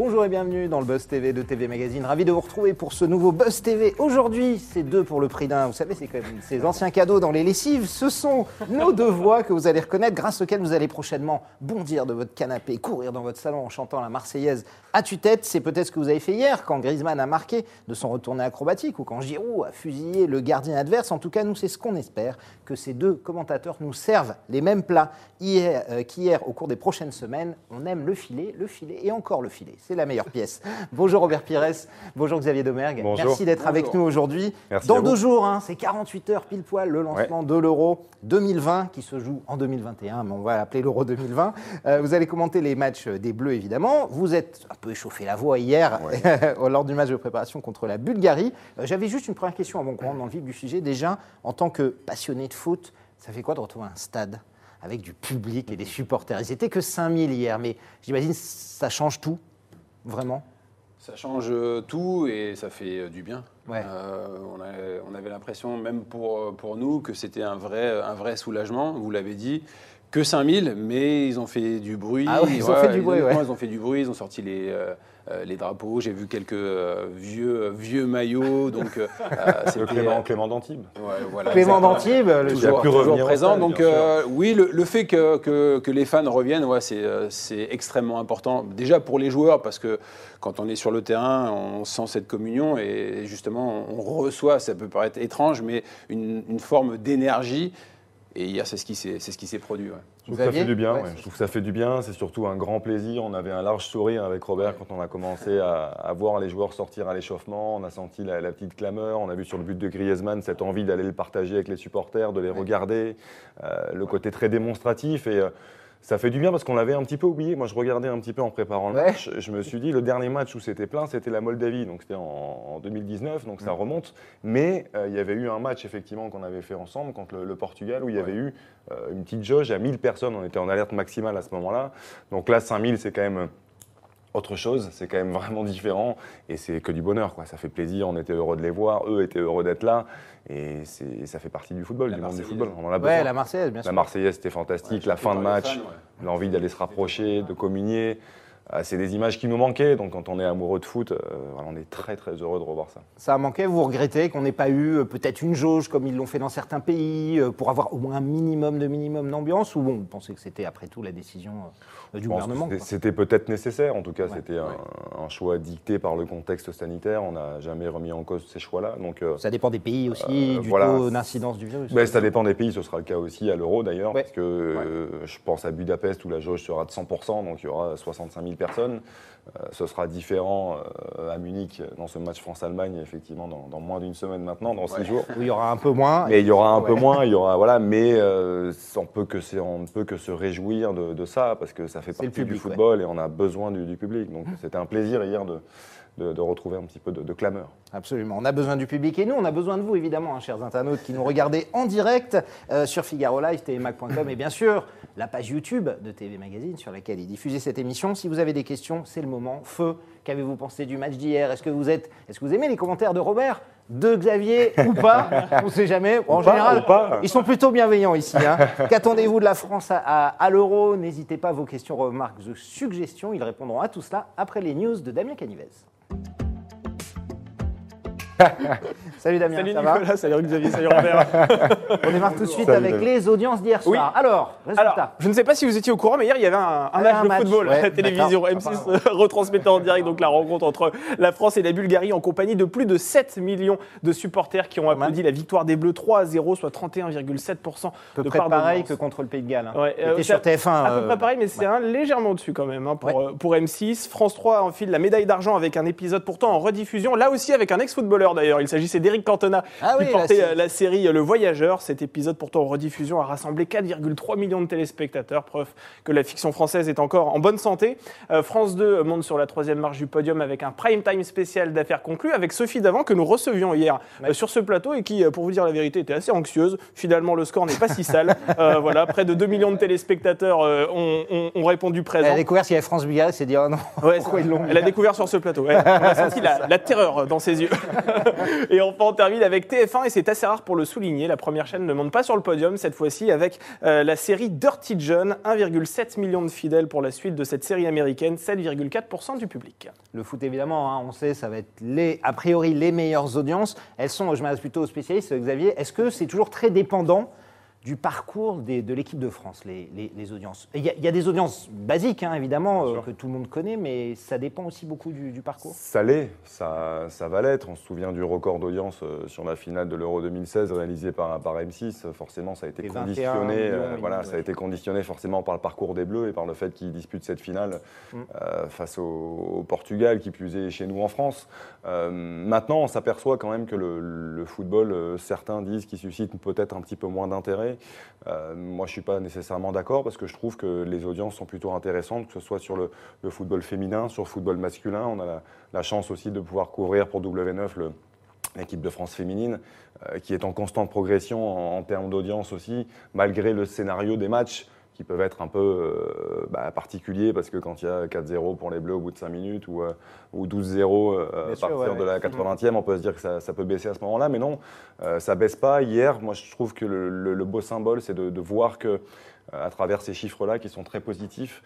Bonjour et bienvenue dans le Buzz TV de TV Magazine. Ravi de vous retrouver pour ce nouveau Buzz TV. Aujourd'hui, c'est deux pour le prix d'un. Vous savez, c'est quand même ces anciens cadeaux dans les lessives. Ce sont nos deux voix que vous allez reconnaître, grâce auxquelles vous allez prochainement bondir de votre canapé, courir dans votre salon en chantant la Marseillaise à tue-tête. C'est peut-être ce que vous avez fait hier quand Griezmann a marqué de son retourné acrobatique ou quand Giroud a fusillé le gardien adverse. En tout cas, nous, c'est ce qu'on espère que ces deux commentateurs nous servent les mêmes plats euh, qu'hier au cours des prochaines semaines. On aime le filet, le filet et encore le filet. C'est la meilleure pièce. Bonjour Robert Pires, bonjour Xavier Domergue. Bonjour. Merci d'être avec nous aujourd'hui. Dans deux jours, hein, c'est 48 heures pile poil le lancement de l'Euro 2020 qui se joue en 2021, mais on va l'appeler l'Euro 2020. Euh, vous allez commenter les matchs des Bleus évidemment. Vous êtes un peu échauffé la voix hier lors du match de préparation contre la Bulgarie. Euh, J'avais juste une première question avant qu'on rentre dans le vif du sujet. Déjà, en tant que passionné de foot, ça fait quoi de retrouver un stade avec du public et des supporters? Ils étaient que 5000 hier, mais j'imagine ça change tout, vraiment. Ça change euh, tout et ça fait euh, du bien. Ouais. Euh, on, a- on avait l'impression, même pour, pour nous, que c'était un vrai, un vrai soulagement. Vous l'avez dit, que 5000, mais ils ont fait du bruit. Ah ouais, ils ont fait du bruit, ouais. Ils ont fait du bruit, ils ont sorti les, euh, euh, les drapeaux. J'ai vu quelques euh, vieux, vieux maillots. Donc, euh, Le Clément, Clément d'Antibes. Ouais, voilà, Clément d'Antibes, le toujours, toujours revenir au présent. Donc euh, oui, le, le fait que, que- que les fans reviennent, ouais, c'est euh, c'est extrêmement important. Déjà pour les joueurs, parce que quand on est sur le terrain, on sent cette communion et justement on reçoit, ça peut paraître étrange, mais une, une forme d'énergie. Et hier, c'est ce qui s'est ce produit. ouais. Je trouve que ça fait du bien. Ouais, ouais. c'est Je trouve que ça fait du bien. C'est surtout un grand plaisir. On avait un large sourire avec Robert quand on a commencé à, à voir les joueurs sortir à l'échauffement. On a senti la, la petite clameur. On a vu sur le but de Griezmann cette envie d'aller le partager avec les supporters, de les regarder. Euh, le côté très démonstratif et euh, ça fait du bien parce qu'on l'avait un petit peu oublié. Moi, je regardais un petit peu en préparant le Ouais. match. Je me suis dit, le dernier match où c'était plein, c'était la Moldavie. Donc, c'était en, en 2019, donc ça remonte. Mais euh, il y avait eu un match, effectivement, qu'on avait fait ensemble contre le, le Portugal, où il y avait eu euh, une petite jauge à 1000 personnes. On était en alerte maximale à ce moment-là. Donc là, 5000, c'est quand même autre chose. C'est quand même vraiment différent. Et c'est que du bonheur, quoi. Ça fait plaisir. On était heureux de les voir. Eux étaient heureux d'être là. Et ça fait partie du football, La du monde du football. On en a Ouais, la Marseillaise, bien sûr. La Marseillaise, c'était fantastique. Ouais, la fin de match, ouais. l'envie d'aller se rapprocher, de communier. Ah, c'est des images qui nous manquaient. Donc, quand on est amoureux de foot, euh, on est très, très heureux de revoir ça. Ça a manqué, vous regrettez qu'on n'ait pas eu euh, peut-être une jauge comme ils l'ont fait dans certains pays euh, pour avoir au moins un minimum de minimum d'ambiance ou bon, vous pensez que c'était après tout la décision du Je gouvernement c'était- peut-être nécessaire. En tout cas, Ouais. c'était un, un choix dicté par le contexte sanitaire. On n'a jamais remis en cause ces choix-là. Donc, Ça dépend des pays aussi, du voilà. taux d'incidence du virus. Ben, ça dépend des pays, ce sera le cas aussi à l'euro d'ailleurs, Ouais. parce que je pense à Budapest où la jauge sera de 100%, donc il y aura 65 000 personnes. Euh, ce sera différent euh, à Munich dans ce match France-Allemagne, effectivement, dans, dans moins d'une semaine maintenant, dans six Ouais. jours. Il y aura un peu moins. Mais il y aura un peu moins, il y aura voilà, mais euh, on peut que se- on ne peut que se réjouir de, de ça parce que ça fait partie du ouais. football et on a besoin du, du public. Donc c'était un plaisir hier de, de, de retrouver un petit peu de, de clameur. Absolument. On a besoin du public et nous, on a besoin de vous, évidemment, hein, chers internautes qui nous regardez en direct euh, sur Figaro Live, tvmac.com et bien sûr la page YouTube de TV Magazine sur laquelle est diffusée cette émission. Si vous avez des questions, c'est le moment. Feu, qu'avez-vous pensé du match d'hier? Est-ce que vous êtes, est-ce que vous aimez les commentaires de Robert, de Xavier ou pas? On ne sait jamais. en Ou général, pas. ils sont plutôt bienveillants ici. hein. Qu'attendez-vous de la France à, à- à l'Euro? N'hésitez pas, vos questions, remarques, ou suggestions, ils répondront à tout cela après les news de Damien Canivez. ハハハ。Salut Damien, Salut ça va Nicolas, salut Xavier, salut Robert. On démarre tout de suite Salut, avec Damien. les audiences d'hier Oui. soir. Alors, résultat. Alors, je ne sais pas si vous étiez au courant, mais hier il y avait un, un match un de match, football ouais, à la télévision. d'accord. M6 euh, retransmettait en direct donc la rencontre entre la France et la Bulgarie en compagnie de plus de 7 millions de supporters qui ont applaudi la victoire des Bleus 3 à 0, soit 31,7% à peu de près part pareil que contre le Pays de Galles. hein. Ouais, euh, sur TF1. À peu euh, près pareil, mais c'est un légèrement au-dessus quand même hein, pour, Ouais. euh, pour M6. France 3 enfile la médaille d'argent avec un épisode pourtant en rediffusion, là aussi avec un ex-footballeur d'ailleurs. Il s'agissait d'Éric Cantona Ah qui oui, portait la euh, la série Le Voyageur. Cet épisode pourtant en rediffusion a rassemblé 4,3 millions de téléspectateurs, preuve que la fiction française est encore en bonne santé. Euh, France 2 monte sur la troisième marche du podium avec un prime time spécial d'affaires conclues avec Sophie Davant que nous recevions hier Ouais. euh, sur ce plateau et qui, euh, pour vous dire la vérité, était assez anxieuse. Finalement, le score n'est pas si sale. Euh, voilà, près de 2 millions de téléspectateurs euh, ont, ont- ont répondu Elle présent. a découvert qu'il y avait France-Bulgarie, elle s'est dit oh non. Ouais, Pourquoi c'est- ils l'ont Elle a découvert sur ce plateau. ouais. On a senti la, la terreur dans ses yeux. Et Enfin, on termine avec TF1 et c'est assez rare pour le souligner. La première chaîne ne monte pas sur le podium cette fois-ci avec euh, la série Dirty John. 1,7 million de fidèles pour la suite de cette série américaine, 7,4% du public. Le foot, évidemment, hein, on sait, ça va être a priori les meilleures audiences. Elles sont, je m'adresse plutôt aux spécialistes, Xavier, est-ce que c'est toujours très dépendant du parcours des- de l'équipe de France, les, les- les audiences Il y, a- il y a des audiences basiques, hein, évidemment, euh, que tout le monde connaît, mais ça dépend aussi beaucoup du, du parcours. Ça l'est, ça, ça va l'être. On se souvient du record d'audience euh, sur la finale de l'Euro 2016 réalisé par, par M6. Forcément, ça a été Et 21 conditionné. euh, voilà, ça a été conditionné forcément par le parcours des Bleus et par le fait qu'ils disputent cette finale Mm. euh, face au, au Portugal, qui plus est chez nous en France. Maintenant, on s'aperçoit quand même que le, le football, certains disent qu'il suscite peut-être un petit peu moins d'intérêt. Euh, moi, je ne suis pas nécessairement d'accord parce que je trouve que les audiences sont plutôt intéressantes, que ce soit sur le, football féminin, sur le football masculin. On a la, chance aussi de pouvoir couvrir pour W9 le- l'équipe de France féminine, euh, qui est en constante progression en termes d'audience aussi, malgré le scénario des matchs qui peuvent être un peu euh, bah, particuliers, parce que quand il y a 4-0 pour les Bleus au bout de 5 minutes ou, euh, ou 12-0 euh, Bien à sûr, partir ouais, de la ouais. 80e, on peut se dire que ça, ça peut baisser à ce moment-là, mais non, euh, ça baisse pas. Hier, moi je trouve que le, le- le beau symbole, c'est de, de voir que euh, à travers ces chiffres-là qui sont très positifs,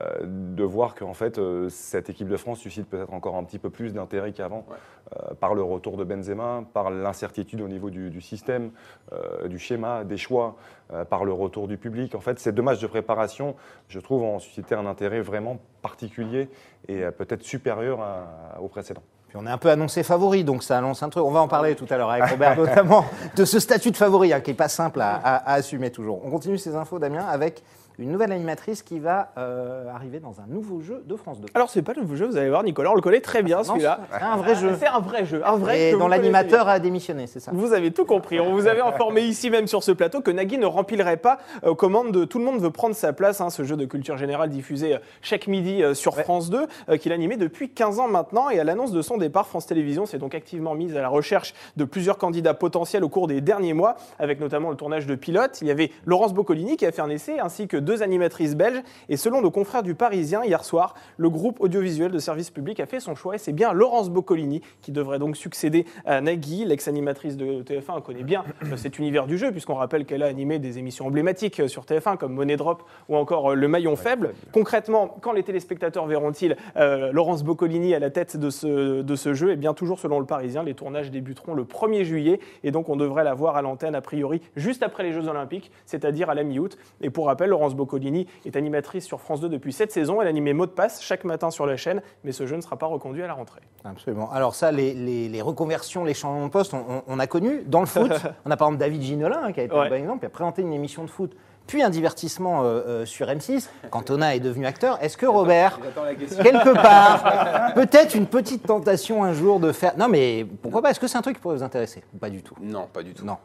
euh, de voir qu'en fait euh, cette équipe de France suscite peut-être encore un petit peu plus d'intérêt qu'avant euh, par le retour de Benzema, par l'incertitude au niveau du, du système, euh, du schéma, des choix, euh, par le retour du public. En fait, ces deux matchs de préparation, je trouve, ont suscité un intérêt vraiment particulier et euh, peut-être supérieur à- au précédent. Puis on est un peu annoncé favori, donc ça annonce un truc. On va en parler tout à l'heure avec Robert, notamment de ce statut de favori hein, qui n'est pas simple à, à- à assumer toujours. On continue ces infos, Damien, avec une nouvelle animatrice qui va euh, arriver dans un nouveau jeu de France 2. Alors, c'est pas le nouveau jeu, vous allez voir, Nicolas, on le connaît très bien Non, celui-là. c'est un vrai jeu. C'est un vrai jeu, un vrai Et dont l'animateur a démissionné, c'est ça Vous avez tout compris. On vous avait informé ici même sur ce plateau que Nagui ne remplirait pas euh, aux commandes de Tout le monde veut prendre sa place, hein, ce jeu de culture générale diffusé euh, chaque midi sur Ouais. France 2, euh, qu'il animait depuis 15 ans maintenant. Et à l'annonce de son départ, France Télévisions s'est donc activement mise à la recherche de plusieurs candidats potentiels au cours des derniers mois, avec notamment le tournage de pilotes. Il y avait Laurence Boccolini qui a fait un essai, ainsi que deux animatrices belges. Et selon nos confrères du Parisien, hier soir, le groupe audiovisuel de service public a fait son choix. Et c'est bien Laurence Boccolini qui devrait donc succéder à Nagui, l'ex-animatrice de TF1. On connaît bien euh, cet univers du jeu, puisqu'on rappelle qu'elle a animé des émissions emblématiques euh, sur TF1 comme Money Drop ou encore euh, Le Maillon Faible. Concrètement, quand les téléspectateurs verront-ils euh, Laurence Boccolini à la tête de ce, de ce jeu? Eh bien, toujours selon le Parisien, les tournages débuteront le 1er juillet et donc on devrait la voir à l'antenne a priori juste après les Jeux Olympiques, c'est-à-dire à la mi-août. Et pour rappel, Laurence Boccolini est animatrice sur France 2 depuis cette saison. Elle animait Mot de passe chaque matin sur la chaîne, mais ce jeu ne sera pas reconduit à la rentrée. Absolument. Alors ça, les, les- les reconversions, les changements de poste, on, on- on a connu. Dans le foot, on a par exemple David Ginola, hein, qui a été Ouais. un bon exemple, qui a présenté une émission de foot, puis un divertissement euh, euh, sur M6. Cantona est devenu acteur. Est-ce que Robert, quelque part, peut-être une petite tentation un jour de faire... Non mais pourquoi pas? Est-ce que c'est un truc qui pourrait vous intéresser? Ou Pas du tout. Non, pas du tout. Non.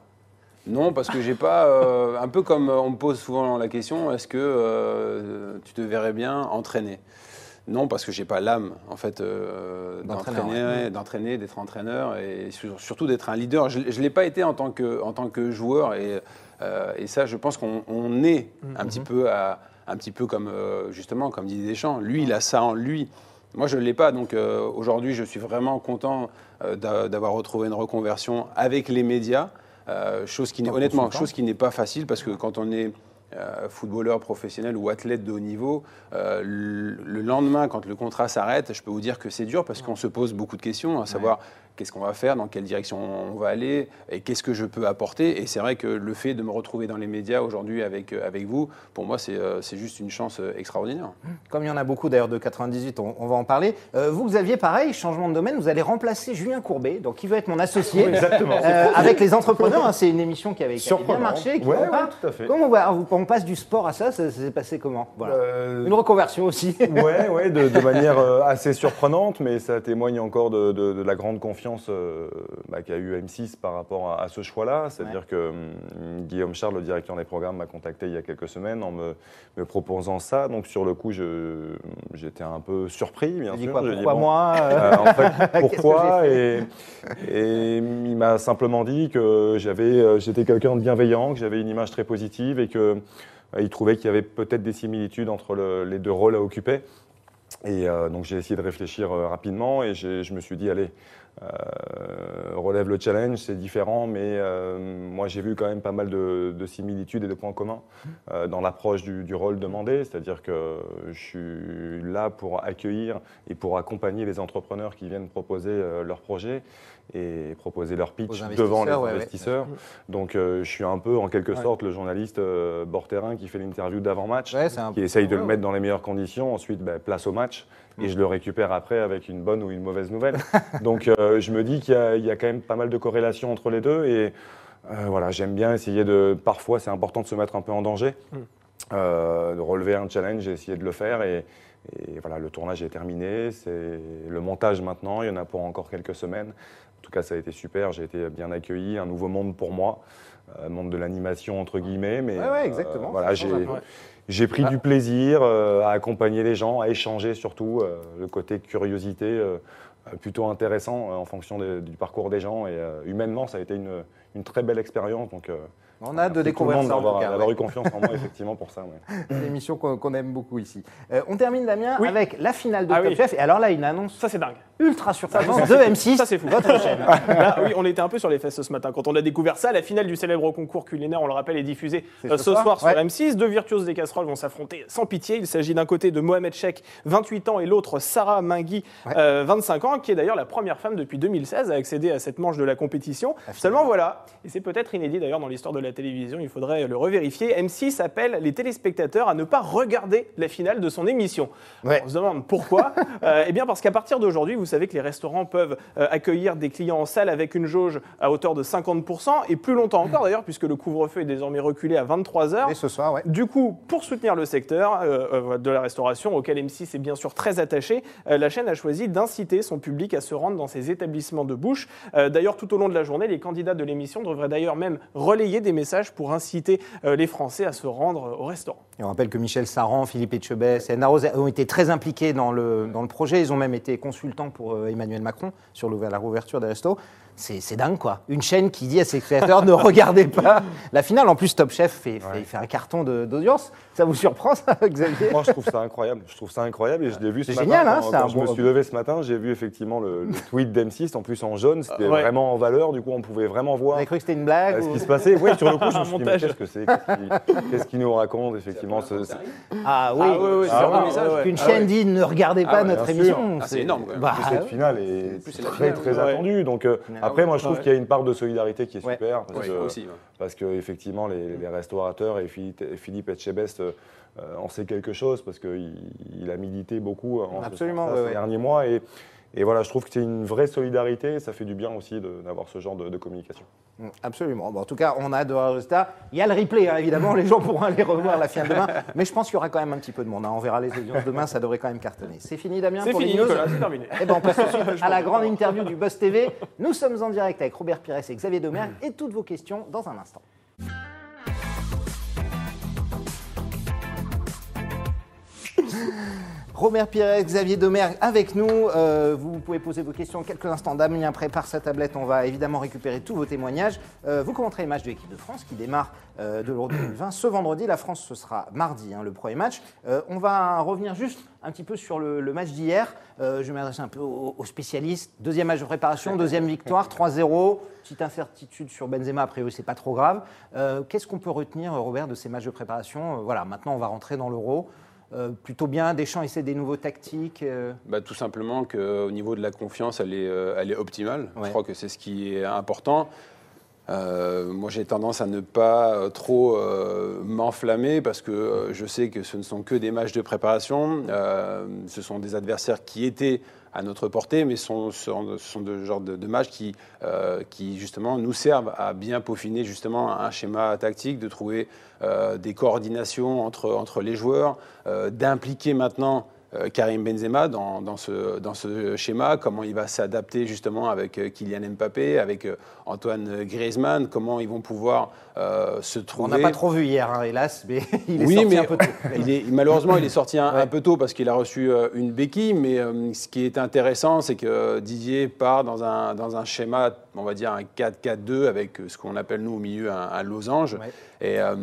Non, parce que j'ai pas. euh, un peu comme on me pose souvent la question, est-ce que euh, tu te verrais bien entraîner? Non, parce que j'ai pas l'âme, en fait, euh, d'entraîner, d'entraîner, d'être entraîneur et sur- surtout d'être un leader. Je, ne l'ai pas été en tant que, en tant que joueur et, et ça, je pense qu'on on est un petit peu à, un petit peu comme justement comme Didier Deschamps. Lui, il a ça en lui. Moi, je ne l'ai pas. Donc euh, aujourd'hui, je suis vraiment content euh, d'a- d'avoir retrouvé une reconversion avec les médias. Euh, chose qui n'est honnêtement chose qui n'est pas facile parce que quand on est euh, footballeur professionnel ou athlète de haut niveau, euh, le le lendemain, quand le contrat s'arrête, je peux vous dire que c'est dur parce qu'on se pose beaucoup de questions, à savoir qu'est-ce qu'on va faire, dans quelle direction on va aller et qu'est-ce que je peux apporter. Et c'est vrai que le fait de me retrouver dans les médias aujourd'hui avec, euh, avec vous, pour moi, c'est euh, c'est juste une chance euh, extraordinaire. Comme il y en a beaucoup d'ailleurs de 98, on, on va en parler. Euh, vous, Xavier, pareil, changement de domaine, vous allez remplacer Julien Courbet, donc qui veut être mon associé. Exactement. Euh, avec les entrepreneurs, hein, c'est une émission qui avait, qui avait bien Surprenant. marché. Qui Ouais, ouais, tout à fait. Comment on, va- on- on passe du sport à ça Ça, ça s'est passé comment? Voilà. Euh, Une reconversion aussi. Ouais, ouais, de, de manière assez surprenante, mais ça témoigne encore de, de- de la grande confiance euh, bah, qu'a eu M6 par rapport à, à ce choix-là. C'est-à-dire que hum, Guillaume Charles, le directeur des programmes, m'a contacté il y a quelques semaines en me, me proposant ça. Donc sur le coup, j'étais un peu surpris, bien sûr. quoi J'ai dit, Pourquoi bon, moi euh, euh, en fait, pourquoi et, et il m'a simplement dit que j'avais, j'étais quelqu'un de bienveillant, que j'avais une image très positive et que il trouvait qu'il y avait peut-être des similitudes entre le- les deux rôles à occuper. Et euh, donc j'ai essayé de réfléchir euh, rapidement et je me suis dit, allez, euh, relève le challenge, c'est différent, mais euh, moi j'ai vu quand même pas mal de, de similitudes et de points communs euh, dans l'approche du, du rôle demandé, c'est-à-dire que je suis là pour accueillir et pour accompagner les entrepreneurs qui viennent proposer leurs projets et proposer leur pitch devant les investisseurs, ouais, investisseurs. Donc euh, je suis un peu en quelque Ouais. sorte le journaliste euh, bord terrain qui fait l'interview c'est un qui essaye de le mettre dans les meilleures conditions. Ensuite, ben, place au match. Mm. Et je le récupère après avec une bonne ou une mauvaise nouvelle. Donc, euh, je me dis qu'il y, a- il y a quand même pas mal de corrélations entre les deux. Et euh, voilà, j'aime bien essayer de. Parfois, c'est important de se mettre un peu en danger, Mm. de relever un challenge et essayer de le faire. Et, et voilà, le tournage est terminé. C'est le montage maintenant. Il y en a pour encore quelques semaines. En tout cas, ça a été super. J'ai été bien accueilli. Un nouveau monde pour moi. Euh, monde de l'animation, entre guillemets. Mais Ouais, ouais, euh, exactement. voilà, Ça j'ai. un pris Ah. du plaisir euh, à accompagner les gens, à échanger surtout, euh, le côté curiosité euh, euh, plutôt intéressant euh, en fonction du parcours des gens. Et euh, humainement, ça a été une, une très belle expérience. Donc, euh, On a de merci tout le découvrir monde ça en tout cas. ouais. eu confiance en moi, effectivement, pour ça. ouais. C'est une émission qu'on aime beaucoup ici. Euh, on termine Damien Oui. avec la finale de Ah Top oui. Chef. Et alors là, une annonce Ça, c'est dingue. ultra surprenante de c'est- M6. ça, c'est fou. Votre chaîne. Là, oui, on était un peu sur les fesses ce matin. Quand on a découvert ça, la finale du célèbre concours culinaire, on le rappelle, est diffusée euh, ce soir sur Ouais. M6. Deux virtuoses des casseroles vont s'affronter sans pitié. Il s'agit d'un côté de Mohamed Chek, 28 ans, et l'autre Sarah Mingui, Ouais. euh, 25 ans, qui est d'ailleurs la première femme depuis 2016 à accéder à cette manche de la compétition. La finale. Seulement voilà, et c'est peut-être inédit d'ailleurs dans l'histoire de la télévision, il faudrait le revérifier. M6 appelle les téléspectateurs à ne pas regarder la finale de son émission. Ouais. On se demande pourquoi. Euh, eh bien parce qu'à partir d'aujourd'hui, vous savez que les restaurants peuvent euh, accueillir des clients en salle avec une jauge à hauteur de 50% et plus longtemps encore d'ailleurs, puisque le couvre-feu est désormais reculé à 23 heures. Et ce soir, ouais. Du coup, pour soutenir le secteur euh, euh, de la restauration, auquel M6 est bien sûr très attaché, la chaîne a choisi d'inciter son public à se rendre dans ses établissements de bouche. D'ailleurs, tout au long de la journée, les candidats de l'émission devraient d'ailleurs même relayer des messages pour inciter euh, les Français à se rendre euh, au restaurant. Et on rappelle que Michel Saran, Philippe Etchebest et Anna Rose ont été très impliqués dans le, dans le projet. Ils ont même été consultants pour euh, Emmanuel Macron sur la rouverture des restos. C'est c'est dingue, quoi. Une chaîne qui dit à ses créateurs ne regardez pas la finale. En plus, Top Chef fait, Ouais. fait un carton d'audience. Ça vous surprend, ça, Xavier Moi, je trouve ça incroyable. Je trouve ça incroyable et je l'ai vu ce C'est matin. génial, hein, quand, je me suis levé ce matin, j'ai vu effectivement le, le tweet d'M6, en plus en jaune. C'était Ouais. vraiment en valeur. Du coup, on pouvait vraiment Vous voir avez cru que c'était une blague euh, ce ou- qui se passait. Oui, sur le coup, je me suis dit, qu'est-ce que c'est Qu'est-ce qu'il qu'est-ce qu'il nous raconte, effectivement ce- ce- Ah oui, Ah oui, oui, c'est Ah vraiment oui, un message. Qu'une Ah chaîne ouais. dit ne regardez pas Ah ouais, notre émission. Ah, c'est énorme, quand même. Bah, cette finale est plus, très finale, très ouais. attendue. Donc euh, après, moi, je trouve ouais. qu'il y a une part de solidarité qui est Ouais. super parce, Oui, que, aussi. ouais. parce que effectivement, les, les restaurateurs et Philippe, Etchebest euh, en sait quelque chose parce qu'il il a milité beaucoup en Absolument, ces ouais. derniers mois et et voilà, je trouve que c'est une vraie solidarité et ça fait du bien aussi d'avoir ce genre de, de communication. Mm, Absolument. Bon, en tout cas, on a hâte de voir le résultat. Il y a le replay, hein, évidemment. Les gens pourront aller revoir la finale demain. Mais je pense qu'il y aura quand même un petit peu de monde. hein. On verra les audiences demain. Ça devrait quand même cartonner. C'est fini, Damien, C'est fini, c'est terminé. Eh ben, on passe à la grande interview du Buzz TV. Nous sommes en direct avec Robert Pires et Xavier Domergue et toutes vos questions dans un instant. Robert Pires, Xavier Domergue avec nous. Euh, vous pouvez poser vos questions quelques instants. Damien prépare sa tablette. On va évidemment récupérer tous vos témoignages. Euh, vous commenterez les matchs de l'équipe de France qui démarre euh, de l'Euro 2020 ce vendredi. La France, ce sera mardi, hein, le premier match. On va revenir juste un petit peu sur le, match d'hier. Je vais m'adresser un peu aux, spécialistes. Deuxième match de préparation, deuxième victoire, 3-0. Petite incertitude sur Benzema, a priori, c'est pas trop grave. Qu'est-ce qu'on peut retenir, Robert, de ces matchs de préparation? Voilà, maintenant, on va rentrer dans l'Euro. Euh, plutôt bien, Deschamps essaie des nouveaux tactiques. euh, Bah, tout simplement qu'au niveau de la confiance, elle est, euh, elle est optimale. Ouais. Je crois que c'est ce qui est important. Euh, moi, j'ai tendance à ne pas euh, trop euh, m'enflammer parce que euh, je sais que ce ne sont que des matchs de préparation. Euh, ce sont des adversaires qui étaient à notre portée, mais sont, sont, sont de de, matchs qui, euh, qui justement nous servent à bien peaufiner justement un schéma tactique, de trouver euh, des coordinations entre, les joueurs, euh, d'impliquer maintenant Karim Benzema dans, dans, ce, dans ce schéma, comment il va s'adapter justement avec euh, Kylian Mbappé, avec euh, Antoine Griezmann, comment ils vont pouvoir euh, se On trouver. n'a pas trop vu hier, hein, hélas, mais il est Oui, sorti mais un peu tôt. il est, malheureusement, il est sorti un, Ouais. un peu tôt parce qu'il a reçu euh, une béquille. Mais euh, ce qui est intéressant, c'est que Didier part dans un, dans un schéma, on va dire un 4-4-2 avec euh, ce qu'on appelle nous au milieu un, un losange. Ouais. Et euh,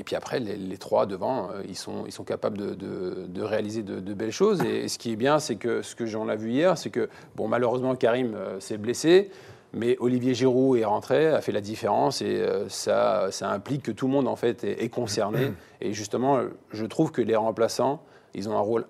Et puis après, les, les trois devant, euh, ils, sont, ils sont capables de, de- de réaliser de, de belles choses. Et, ce qui est bien, c'est que ce que j'en ai vu hier, c'est que, bon, malheureusement, Karim euh, s'est blessé, mais Olivier Giroud est rentré, a fait la différence, et euh, ça, ça implique que tout le monde, en fait, est, est concerné. Et justement, je trouve que les remplaçants, ils ont un rôle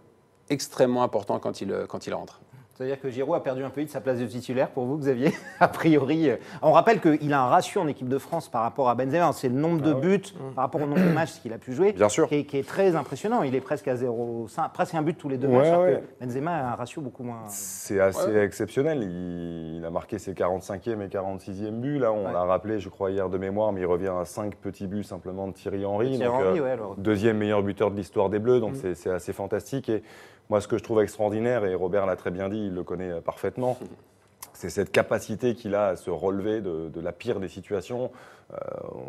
extrêmement important quand ils, quand ils rentrent. C'est-à-dire que Giroud a perdu un peu de sa place de titulaire pour vous, Xavier A priori, on rappelle qu'il a un ratio en équipe de France par rapport à Benzema. C'est le nombre de buts par rapport au nombre de matchs qu'il a pu jouer. Bien sûr. Qui est, qui est très impressionnant. Il est presque à 0,5, presque un but tous les deux Ouais, matchs. alors ouais. que Benzema a un ratio beaucoup moins. C'est assez exceptionnel. Il, il a marqué ses 45e et 46e buts. Là, on Ouais. l'a rappelé, je crois, hier de mémoire, mais il revient à 5 petits buts simplement de Thierry Henry. Thierry Donc, Henry, euh, ouais, alors. deuxième meilleur buteur de l'histoire des Bleus, donc Mm. c'est- c'est assez fantastique. Et moi, ce que je trouve extraordinaire, et Robert l'a très bien dit, il le connaît euh, parfaitement, c'est cette capacité qu'il a à se relever de, de la pire des situations. Euh,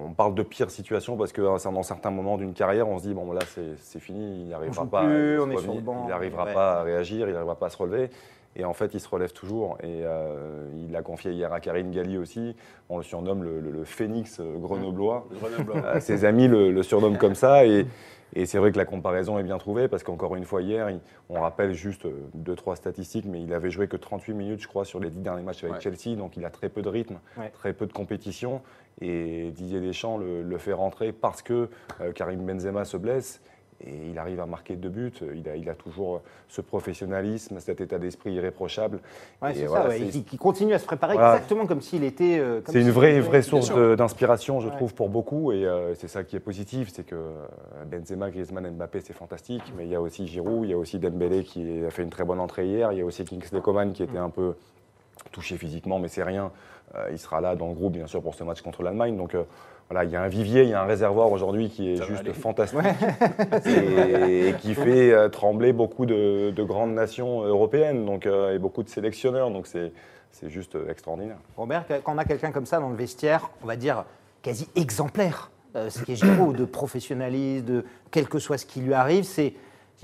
on parle de pire situation parce que euh, dans certains moments d'une carrière, on se dit bon là c'est fini, il n'arrivera pas, plus, à se on est sur le revenir, banc. il n'arrivera Ouais. pas à réagir, il n'arrivera pas à se relever. Et en fait, il se relève toujours. Et euh, il l'a confié hier à Karine Galli aussi. On le surnomme le, le- le phénix grenoblois. Ses amis le, le surnomment comme ça. Et, et c'est vrai que la comparaison est bien trouvée parce qu'encore une fois, hier, il- on rappelle juste euh, deux, trois statistiques, mais il avait joué que 38 minutes, je crois, sur les dix derniers matchs avec Ouais. Chelsea. Donc il a très peu de rythme, Ouais. très peu de compétition. Et Didier Deschamps le, le fait rentrer parce que euh, Karim Benzema se blesse. Et il arrive à marquer deux buts. Il a, il a toujours ce professionnalisme, cet état d'esprit irréprochable. Ouais, Et c'est voilà, ça, ouais, et qui, continue à se préparer Voilà. exactement comme s'il était. euh, C'est une vraie, vraie source d'inspiration, je Ouais. trouve, pour beaucoup. Et euh, c'est ça qui est positif, c'est que euh, Benzema, Griezmann, Mbappé, c'est fantastique. Mais il y a aussi Giroud, il y a aussi Dembélé qui a fait une très bonne entrée hier. Il y a aussi Kingsley Coman qui était un peu touché physiquement, mais c'est rien. Euh, il sera là dans le groupe, bien sûr, pour ce match contre l'Allemagne. Donc voilà, il y a un vivier, il y a un réservoir aujourd'hui qui est Ça juste fantastique et, et qui fait euh, trembler beaucoup de, de grandes nations européennes donc, euh, et beaucoup de sélectionneurs. Donc c'est c'est juste euh, extraordinaire. Robert, quand on a quelqu'un comme ça dans le vestiaire, on va dire quasi exemplaire, euh, ce qui est Giroud, de professionnalisme, de quel que soit ce qui lui arrive, c'est,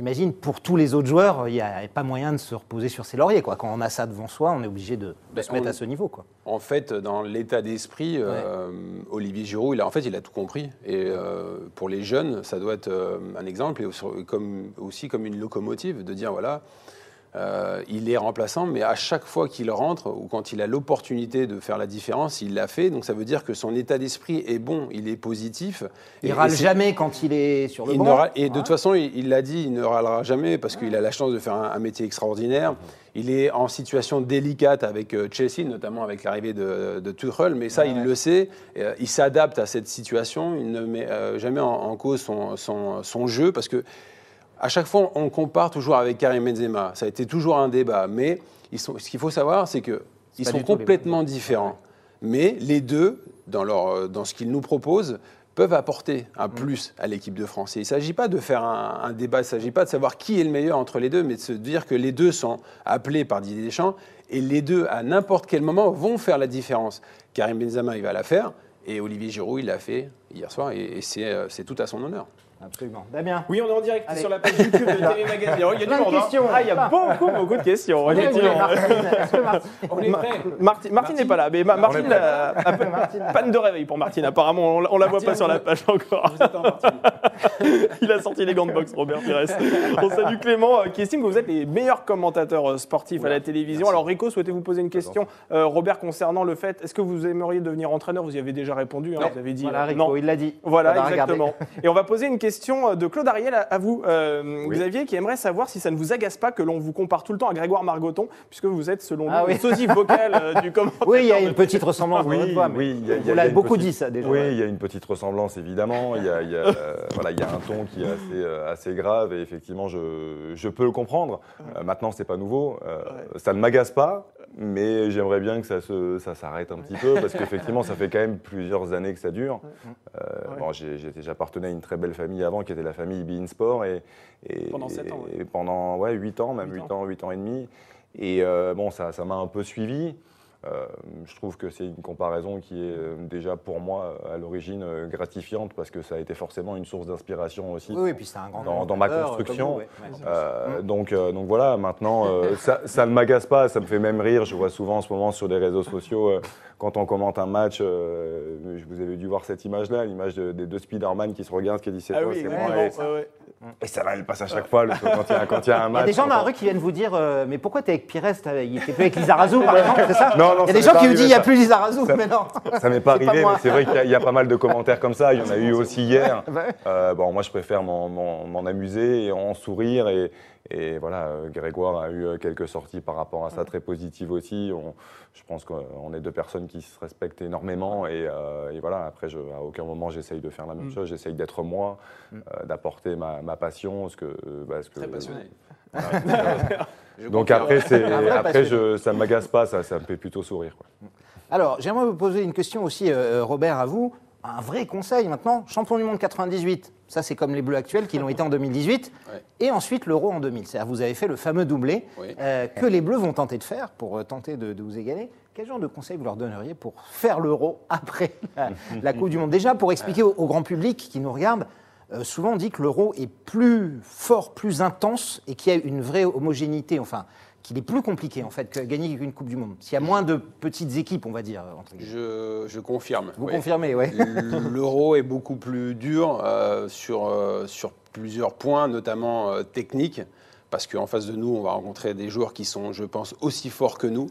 j'imagine, pour tous les autres joueurs, il n'y a pas moyen de se reposer sur ses lauriers. Quoi. Quand on a ça devant soi, on est obligé de, de Ben, se mettre on- à ce niveau. Quoi. En fait, dans l'état d'esprit, euh, Olivier Giroud, il a, en fait, il a tout compris. Et euh, pour les jeunes, ça doit être euh, un exemple et aussi comme, aussi comme une locomotive de dire voilà, euh, il est remplaçant, mais à chaque fois qu'il rentre ou quand il a l'opportunité de faire la différence, il l'a fait. Donc ça veut dire que son état d'esprit est bon, il est positif. Il Et- râle et jamais quand il est sur le il banc. râle- et de toute façon, il l'a dit, il ne râlera jamais parce qu'il a la chance de faire un, un métier extraordinaire. Il est en situation délicate avec euh, Chelsea, notamment avec l'arrivée de, de Tuchel, mais ça, il le sait. Euh, il s'adapte à cette situation. Il ne met euh, jamais en, en cause son, son- son jeu parce que à chaque fois, on compare toujours avec Karim Benzema. Ça a été toujours un débat, mais ils sont, ce qu'il faut savoir, c'est que ils pas sont complètement différents. Mais les deux, dans, leur, dans ce qu'ils nous proposent, peuvent apporter un Mm. plus à l'équipe de France. Et il ne s'agit pas de faire un, un débat, il ne s'agit pas de savoir qui est le meilleur entre les deux, mais de se dire que les deux sont appelés par Didier Deschamps et les deux, à n'importe quel moment, vont faire la différence. Karim Benzema, il va la faire, et Olivier Giroud, il l'a fait hier soir, et, euh, c'est tout à son honneur. Absolument. Damien Oui, on est en direct Allez. sur la page YouTube de TV Magazine. Oh, Il y a du Plein monde. hein. Ah, il y a beaucoup, beaucoup de questions. On est prêt Martine, Martine n'est pas là, mais Ma- Martine, prêt. euh, panne de réveil pour Martine. Apparemment, on, on la voit pas sur la page encore. Il a sorti les gants de boxe, Robert Pires. On salue Clément, euh, qui estime que vous êtes les meilleurs commentateurs euh, sportifs à la télévision. Alors, Rico, souhaitez vous poser une question, euh, Robert, concernant le fait est-ce que vous aimeriez devenir entraîneur? Vous y avez déjà répondu. hein, Non. vous avez dit Voilà, Rico, il l'a dit. Voilà, exactement. Et on va poser une question euh, de Claude Ariel à, vous, euh, Oui. Xavier, qui aimerait savoir si ça ne vous agace pas que l'on vous compare tout le temps à Grégoire Margoton, puisque vous êtes, selon lui, Ah oui. le sosie vocal euh, du commentateur. Oui, il y a une petite ressemblance Oui, votre voix, mais oui, il y a- vous l'avez beaucoup petite- dit ça déjà. Oui, il y a une petite ressemblance évidemment. Il y a, il y a, euh, voilà, il y a un ton qui est assez, euh, assez grave et effectivement, je, je peux le comprendre. Euh, maintenant, c'est pas nouveau. Euh, Ça ne m'agace pas, mais j'aimerais bien que ça, se- ça s'arrête un petit peu parce qu'effectivement, ça fait quand même plusieurs années que ça dure. Euh, Ouais. bon, j'ai- j'étais- J'appartenais à une très belle famille avant qui était la famille Bein Sport et, et- Pendant sept ans, ouais. et pendant ouais, 8 ans, même Huit 8 ans. ans, 8 ans et demi. Et euh, bon, ça ça m'a un peu suivi. Euh, je trouve que c'est une comparaison qui est euh, déjà pour moi à l'origine euh, gratifiante parce que ça a été forcément une source d'inspiration aussi Oui, oui, puis c'est un grand dans, dans ma construction. comme vous, ouais. Ouais. Euh, donc, euh, donc voilà, maintenant, euh, ça, ça ne m'agace pas, ça me fait même rire. Je vois souvent en ce moment sur les réseaux sociaux, euh, quand on commente un match, euh, je vous avez dû voir cette image-là, l'image de- des deux Spider-Man qui se regardent, qui dit c'est Ah toi, oui, c'est moi. Et, Ouais, ouais. Et ça là, elle passe à chaque fois le- quand il y a, quand il y a un Il y match. a des gens dans la quand- rue qui viennent vous dire euh, Mais pourquoi t'es avec Pires t'as- Il était plus avec Lizarazu, par exemple, c'est ça Non, non, Il y a ça des m'est gens pas qui vous arrivé, disent Il n'y a ça. plus Lizarazu, Ça- mais non. Ça m'est pas C'est pas arrivé, moi. mais c'est vrai qu'il y, a- il y a pas mal de commentaires comme ça. Il y en a eu aussi hier. Bah ouais. Euh, bon, moi, je préfère m'en- m'en m'en amuser et en sourire. Et, et voilà, euh, Grégoire a eu euh, quelques sorties par rapport à ça très positives aussi. On- je pense qu'on est deux personnes qui se respectent énormément. Et, euh, et voilà, après, je, à aucun moment, j'essaye de faire la même chose. J'essaye d'être moi, euh, d'apporter ma, ma passion. Ce que, bah, ce que, Très passionné. Donc après, je, ça ne m'agace pas, ça, ça me fait plutôt sourire. quoi. Alors, j'aimerais vous poser une question aussi, euh, Robert, à vous. Un vrai conseil maintenant, champion du monde 98, ça c'est comme les Bleus actuels qui l'ont été en 2018, Ouais. et ensuite l'Euro en 2000. C'est-à-dire vous avez fait le fameux doublé Oui. euh, que les Bleus vont tenter de faire pour euh, tenter de, de vous égaler. Quel genre de conseil vous leur donneriez pour faire l'Euro après la, la Coupe du Monde? Déjà, pour expliquer au, au grand public qui nous regarde, euh, souvent on dit que l'Euro est plus fort, plus intense et qu'il y a une vraie homogénéité, enfin, qu'il est plus compliqué en fait que gagner une Coupe du Monde. S'il y a moins de petites équipes, on va dire, entre. Je, je confirme. Vous confirmez, oui. L'euro est beaucoup plus dur euh, sur, euh, sur plusieurs points, notamment euh, techniques, parce qu'en face de nous, on va rencontrer des joueurs qui sont, je pense, aussi forts que nous,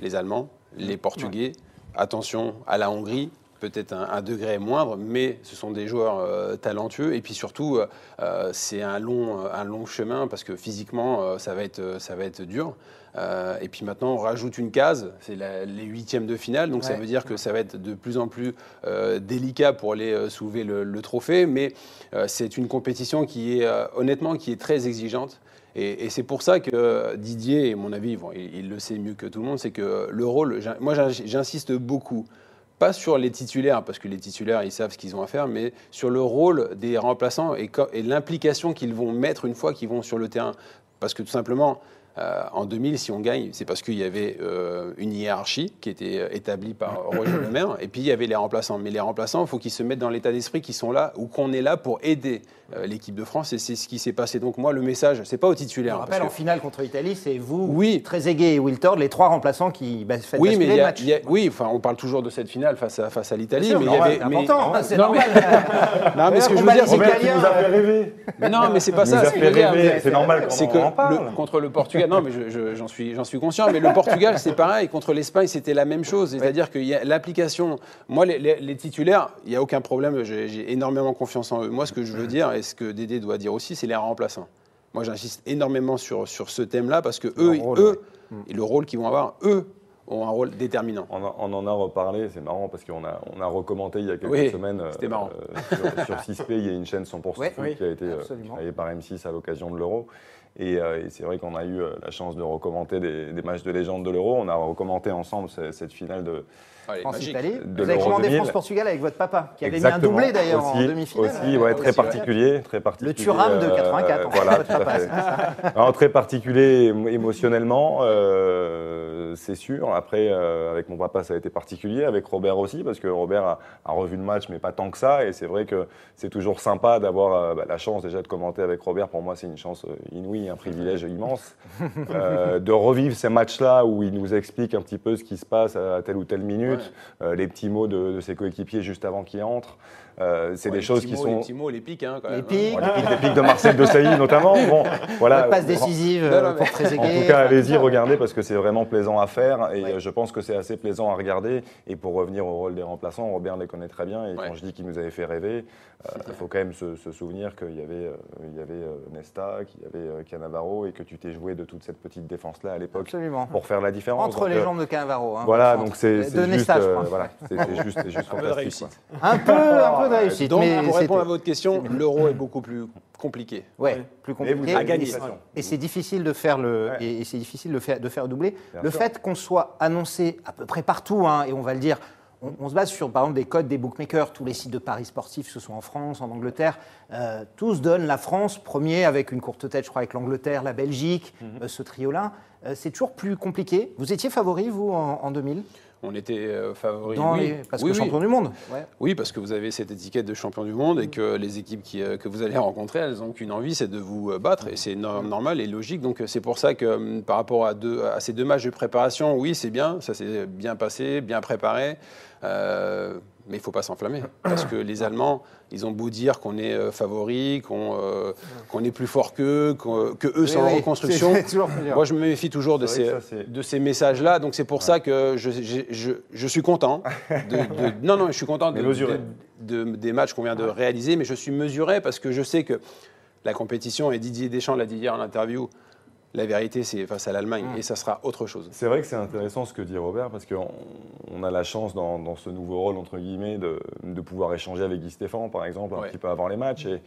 les Allemands, les Portugais. Attention à la Hongrie, peut-être un, un degré moindre, mais ce sont des joueurs euh, talentueux. Et puis surtout, euh, euh, c'est un long, un long chemin, parce que physiquement, euh, ça, va être, ça va être dur. Et puis maintenant, on rajoute une case, c'est les huitièmes de finale, donc ça veut dire que ça va être de plus en plus délicat pour aller soulever le, le trophée, mais c'est une compétition qui est honnêtement qui est très exigeante. Et, c'est pour ça que Didier, à mon avis, bon, il, le sait mieux que tout le monde, c'est que le rôle, moi j'in- j'insiste beaucoup, pas sur les titulaires, parce que les titulaires, ils savent ce qu'ils ont à faire, mais sur le rôle des remplaçants et, l'implication qu'ils vont mettre une fois qu'ils vont sur le terrain. Parce que tout simplement, euh, en 2000, si on gagne, c'est parce qu'il y avait euh, une hiérarchie qui était euh, établie par Roger Le Maire, et puis il y avait les remplaçants. Mais les remplaçants, il faut qu'ils se mettent dans l'état d'esprit qu'ils sont là, ou qu'on est là pour aider euh, l'équipe de France, et c'est ce qui s'est passé. Donc moi, le message, c'est pas aux Je titulaires. rappelle, parce en finale contre l'Italie, c'est vous, Oui. Trezeguet et Wiltord, les trois remplaçants qui bah, font Oui, mais y le a- match. il y a- oui, enfin, on parle toujours de cette finale face à, face à l'Italie, mais il y normal, avait. c'est mais- hein, c'est Non, mais- normal. Non, mais ce que je On veux dire, c'est que- fait euh, rêver. Mais non, mais c'est pas ça. c'est normal qu'on C'est en- que contre le Portugal, non, mais je- je- j'en suis, conscient, mais le Portugal, c'est pareil. Contre l'Espagne, c'était la même chose. C'est-à-dire qu'il y a l'application. Moi, les, les- les titulaires, il n'y a aucun problème. J'ai énormément confiance en eux. Moi, ce que je veux dire, et ce que Dédé doit dire aussi, c'est les remplaçants. Moi, j'insiste énormément sur, sur ce thème-là parce que eux, rôle, eux et le rôle qu'ils vont avoir, eux, ont un rôle déterminant. On, en- on en a reparlé, c'est marrant parce qu'on a, on a recommandé il y a quelques Oui, semaines euh, marrant. euh, sur, sur 6P, il y a une chaîne 100% Ouais, foot oui, qui a été euh, créée par M6 à l'occasion de l'Euro. Et, euh, et c'est vrai qu'on a eu euh, la chance de recommenter des, des matchs de légende de l'Euro. On a recommandé ensemble ce- cette finale de, magique. France-Italie. De Vous avez commandé 2000. France-Portugal avec votre papa, qui avait Exactement. mis un doublé d'ailleurs en Aussi- demi-finale. Aussi, ouais, Ah, très aussi, ouais. particulier, très particulier. Thuram de euh, 84, en fait, voilà, votre tout à papa, très particulier émo- émotionnellement, euh, c'est sûr. Après, euh, avec mon papa, ça a été particulier. Avec Robert aussi, parce que Robert a, a revu le match, mais pas tant que ça. Et c'est vrai que c'est toujours sympa d'avoir euh, bah, la chance déjà de commenter avec Robert. Pour moi, c'est une chance euh, inouïe, un privilège immense. Euh, de revivre ces matchs-là où il nous explique un petit peu ce qui se passe à telle ou telle minute, les petits mots de, de ses coéquipiers juste avant qu'il entre. Euh, c'est Ouais, des choses petits qui mots, sont. Les petits mots, les pics, hein, quand Les même. pics. Bon, les pics, les pics de Marcel de Sailly notamment. Bon, voilà. Votre passe décisive Non, euh, non, mais- pour Trezeguet. En tout cas, allez-y, regardez parce que c'est vraiment plaisant à faire et Ouais. euh, je pense que c'est assez plaisant à regarder. Et pour revenir au rôle des remplaçants, Robert les connaît très bien et Ouais. quand je dis qu'il nous avait fait rêver, il faut quand même se, se souvenir qu'il y avait, euh, il y avait euh, Nesta, qu'il y avait euh, Cannavaro et que tu t'es joué de toute cette petite défense-là à l'époque Absolument. pour faire la différence. Entre Donc, les euh, jambes de Cannavaro. hein, Voilà, donc c'est juste, Nesta, je euh, crois. voilà, c'est juste, juste Un peu fantastique. Un peu, de réussite. Donc, mais pour répondre à votre question, l'euro est beaucoup plus compliqué. Ouais, plus Et vous compliqué. À gagner. Et c'est difficile de faire le Ouais. et, c'est difficile de faire de faire doubler. Bien le sûr. fait qu'on soit annoncé à peu près partout hein, et on va le dire, on, on se base sur, par exemple, des codes des bookmakers. Tous les sites de paris sportifs, que ce soit en France, en Angleterre, euh, tous donnent la France premier avec une courte tête, je crois, avec l'Angleterre, la Belgique, euh, ce trio-là. Euh, c'est toujours plus compliqué. Vous étiez favori, vous, en, en 2000 On était euh, favoris. Dans oui. les- Parce Oui, que oui. champion du monde. Ouais. Oui, parce que vous avez cette étiquette de champion du monde et que les équipes qui, euh, que vous allez rencontrer, elles n'ont qu'une envie, c'est de vous euh, battre. Et c'est no- normal et logique. Donc c'est pour ça que hum, par rapport à, deux, à ces deux matchs de préparation, oui, c'est bien, ça s'est bien passé, bien préparé. Euh, mais il ne faut pas s'enflammer. Parce que les Allemands, ils ont beau dire qu'on est euh, favoris, qu'on euh, qu'on est plus fort qu'eux, qu'on- que eux sont Oui, en reconstruction. Moi, je me méfie toujours de ces, ça, de ces messages-là. Donc, c'est pour ça que je, je, je, je suis content. De, de- non, non, je suis content de, Mais mesuré. de- de- des matchs qu'on vient de réaliser, mais je suis mesuré parce que je sais que la compétition, et Didier Deschamps l'a dit hier en interview, la vérité, c'est face à l'Allemagne et ça sera autre chose. C'est vrai que c'est intéressant ce que dit Robert parce qu'on on a la chance dans, dans ce nouveau rôle entre guillemets de, de pouvoir échanger avec Guy Stéphane par exemple un Ouais. petit peu avant les matchs et,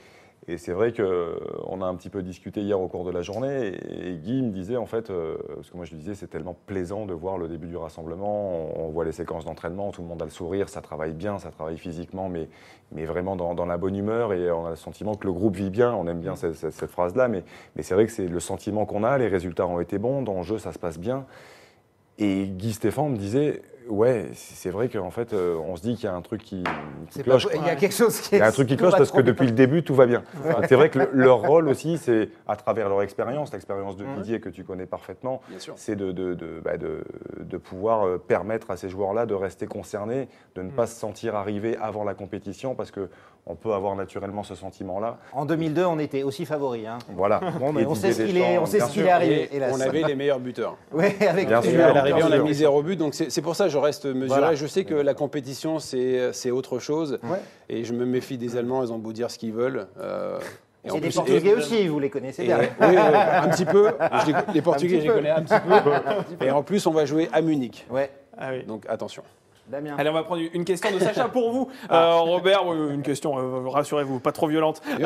et c'est vrai qu'on a un petit peu discuté hier au cours de la journée et, et Guy me disait en fait euh, parce que moi je lui disais c'est tellement plaisant de voir le début du rassemblement. On, on voit les séquences d'entraînement tout le monde a le sourire ça travaille bien ça travaille physiquement mais, mais vraiment dans, dans la bonne humeur et on a le sentiment que le groupe vit bien. On aime bien cette, cette- cette phrase là mais, mais c'est vrai que c'est le sentiment qu'on a les résultats ont été bons dans le jeu ça se passe bien. Et Guy Stéphane me disait, ouais, c'est vrai qu'en fait, euh, on se dit qu'il y a un truc qui, qui C'est pas- cloche. Il y a quelque chose qui Il y a un truc qui cloche parce que depuis le début, tout va bien. C'est vrai que le- leur rôle aussi, c'est à travers leur expérience, l'expérience de Mhm. Didier que tu connais parfaitement, c'est de, de, de, bah, de- de pouvoir euh, permettre à ces joueurs-là de rester concernés, de Mhm. ne pas se sentir arriver avant la compétition parce que on peut avoir naturellement ce sentiment-là. En 2002, on était aussi favori. Hein. Voilà. Bon, mais Et on sait ce qu'il est, on sait ce qu'il est arrivé. Et hélas. on avait les meilleurs buteurs. Ouais, avec Bien sûr, à l'arrivée, bien on a mis zéro but, donc c'est c'est pour ça que je reste mesuré. Voilà. Je sais que la compétition, c'est c'est autre chose. Ouais. Et je me méfie des Allemands, ils ont beau dire ce qu'ils veulent. euh, et en C'est des plus- Portugais et- aussi, vous les connaissez et- bien. oui, oui, un petit peu. Je les, les Portugais, je les connais un petit peu. Et en plus, on va jouer à Munich. Ouais, Ah oui. Donc attention. Damien. Allez, on va prendre une question de Sacha pour vous. Euh, Robert, une question, euh, rassurez-vous, pas trop violente. Mais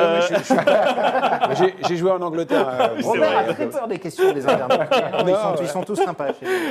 J'ai joué en Angleterre. euh, Robert vrai. a très peur des questions des internautes. ils, sont, ouais. ils sont tous sympas.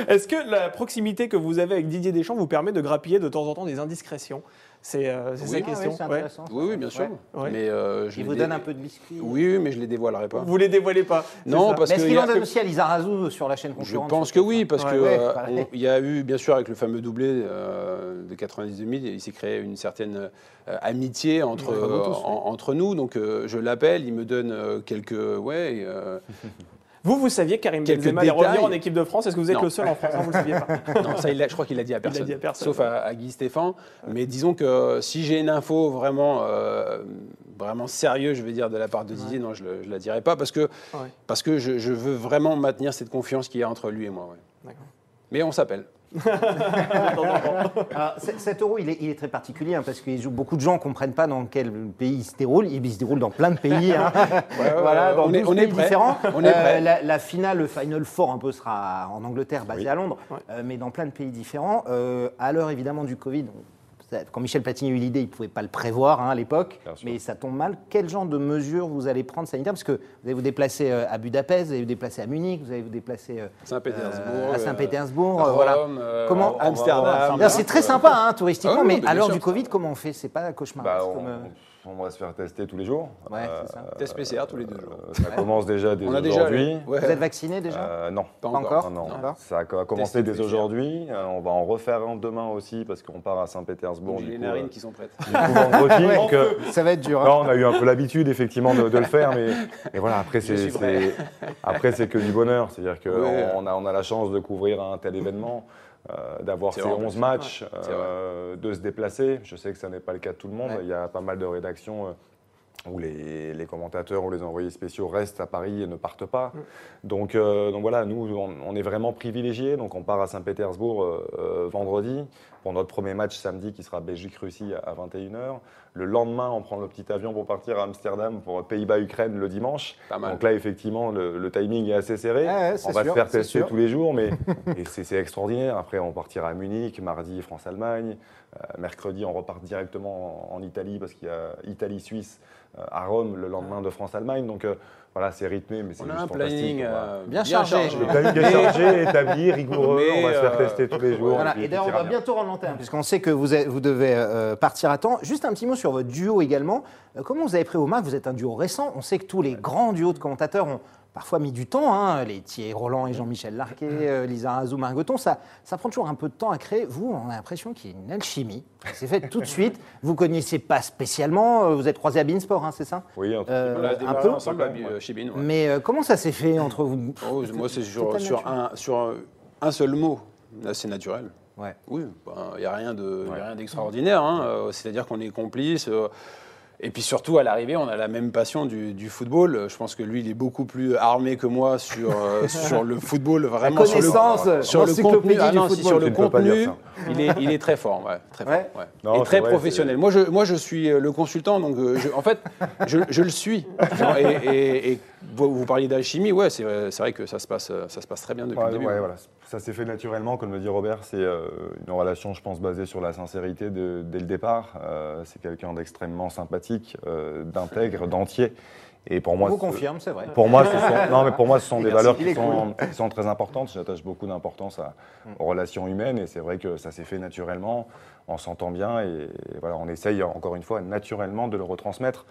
Est-ce que la proximité que vous avez avec Didier Deschamps vous permet de grappiller de temps en temps des indiscrétions? C'est euh, Oui, sa ah Ah question. ouais, ça. Oui, oui, bien sûr. Ouais. Mais euh, je Il les vous dé- donne un peu de biscuits. Oui, oui, mais je les dévoilerai pas. Vous les dévoilez pas Non, ça parce Mais est-ce que qu'il en a- donne aussi à Lizarazu sur la chaîne Je concurrente pense que oui, TF1? parce Ouais, que ouais, euh, y a eu, bien sûr, avec le fameux doublé euh, de 90-2000, il s'est créé une certaine euh, amitié entre, Entre vous tous, euh, oui. en- entre nous. Donc euh, je l'appelle, il me donne euh, quelques, ouais, euh, Vous, vous saviez que Karim Benzema allait revenir en équipe de France Est-ce que vous êtes Non. le seul en France Non, Vous le saviez pas. non, ça, il je crois qu'il l'a dit à personne, dit à personne. sauf à, à Guy Stéphane. Mais disons que si j'ai une info vraiment, euh, vraiment sérieuse, je vais dire, de la part de Didier, non, je ne la dirai pas parce que, parce que je, je veux vraiment maintenir cette confiance qu'il y a entre lui et moi. Mais on s'appelle. Alors, cet euro, il est, il est très particulier hein, parce que beaucoup de gens ne comprennent pas dans quel pays il se déroule. Il se déroule dans plein de pays. hein. ouais, voilà, ouais, dans on est- 12 on est pays prêt. différents. On est prêt. la, la finale, le Final Four, un peu, sera en Angleterre, basé Oui. à Londres, Ouais. euh, mais dans plein de pays différents. Euh, à l'heure, évidemment, du Covid, quand Michel Platini a eu l'idée, il ne pouvait pas le prévoir hein, à l'époque, mais ça tombe mal. Quel genre de mesures vous allez prendre sanitaires? Parce que vous allez vous déplacer euh, à Budapest, vous allez vous déplacer à Munich, vous allez vous déplacer euh, Saint-Pétersbourg. euh, à Saint-Pétersbourg. euh, Rome, voilà. Comment- Amsterdam. C'est très sympa hein, touristiquement, Ah oui, mais à l'heure du Covid, comment on fait? C'est pas un cauchemar. Bah, on, euh, va se faire tester tous les jours. Ouais, c'est ça. Test PCR tous les deux jours. Euh, ça commence déjà dès aujourd'hui. ouais. Vous êtes vacciné déjà? Euh, non. Pas Pas encore Non, non. Ça a co- a commencé Test dès aujourd'hui. Euh, on va en refaire un demain aussi parce qu'on part à Saint-Pétersbourg. J'ai les coup, narines euh, qui sont prêtes. du coup, vendredi. Ouais. donc, euh, Ça va être dur. hein. non, on a eu un peu l'habitude effectivement de, de le faire, mais, voilà, après c'est après que du bonheur. C'est-à-dire qu'on Ouais. on a, on a la chance de couvrir un tel événement, euh, d'avoir ces vraiment 11 matchs, euh, de se déplacer. Je sais que ça n'est pas le cas de tout le monde. Ouais. Il y a pas mal de rédactions. Où les, les commentateurs ou les envoyés spéciaux restent à Paris et ne partent pas. Donc, euh, donc voilà, nous, on, on est vraiment privilégiés. Donc on part à Saint-Pétersbourg euh, euh, vendredi pour notre premier match samedi qui sera Belgique-Russie à, à 21h. Le lendemain, on prend le petit avion pour partir à Amsterdam pour Pays-Bas-Ukraine le dimanche. Pas mal. Donc là, effectivement, le, le timing est assez serré. Ouais, c'est on va sûr, se faire tester tous les jours, mais c'est extraordinaire. Après, on partira à Munich, mardi France-Allemagne. Euh, mercredi, on repart directement en, en Italie parce qu'il y a Italie-Suisse euh, à Rome le lendemain de France-Allemagne. Donc euh, voilà, c'est rythmé, mais c'est juste un fantastique. planning euh, Bien chargé. Le planning est chargé, établi, rigoureux, Mais, on va se faire tester tous les jours. Voilà, et d'ailleurs, on va bien. bientôt rendre l'antenne, puisqu'on sait que vous, êtes- vous devez euh, partir à temps. Juste un petit mot sur votre duo également. Euh, comment vous avez pris vos marques? Vous êtes un duo récent. On sait que tous les grands duos de commentateurs ont parfois mis du temps. hein. Les Thierry Roland et Jean-Michel Larquet, euh, Lisa Razou, Margoton, ça, ça prend toujours un peu de temps à créer. Vous, on a l'impression qu'il y a une alchimie. C'est fait tout de suite. Vous connaissez pas spécialement. euh, Vous êtes croisés à Beansport, hein, c'est ça? Oui, un tout Euh, On a un démarré peu. ensemble à Ouais. Bi- chez ouais. Mais euh, comment ça s'est fait entre vous? Oh, moi, c'est sur, un, sur un- un seul mot. Là, c'est naturel. Ouais. Oui, il n'y a rien de- y a Ouais. rien d'extraordinaire. hein. C'est-à-dire qu'on est complices. Et puis surtout, à l'arrivée, on a la même passion du, du football. Je pense que lui, il est beaucoup plus armé que moi sur, euh, sur le football, vraiment sur le, sur le contenu. Ah non, football. sur le contenu, il est, il est très fort. Ouais, très Ouais. fort, ouais. Non, et très vrai, professionnel. Moi je, moi, je suis euh, le consultant, donc euh, je- en fait, je, je le suis. Genre, et, et- et vous, vous parliez d'alchimie, ouais, c'est vrai, que ça se passe, ça se passe très bien depuis Ouais, le début. ouais, voilà. Ça s'est fait naturellement, comme le dit Robert. C'est euh, une relation, je pense, basée sur la sincérité de- dès le départ. Euh, c'est quelqu'un d'extrêmement sympathique, euh, d'intègre, d'entier. Et pour moi, vous ce- confirme, c'est vrai. Pour moi, ce sont, non, mais pour moi, ce sont des Merci. valeurs qui sont, qui sont très importantes. J'attache beaucoup d'importance à- aux relations humaines et c'est vrai que ça s'est fait naturellement. On s'entend bien et, voilà, on essaye encore une fois naturellement de le retransmettre.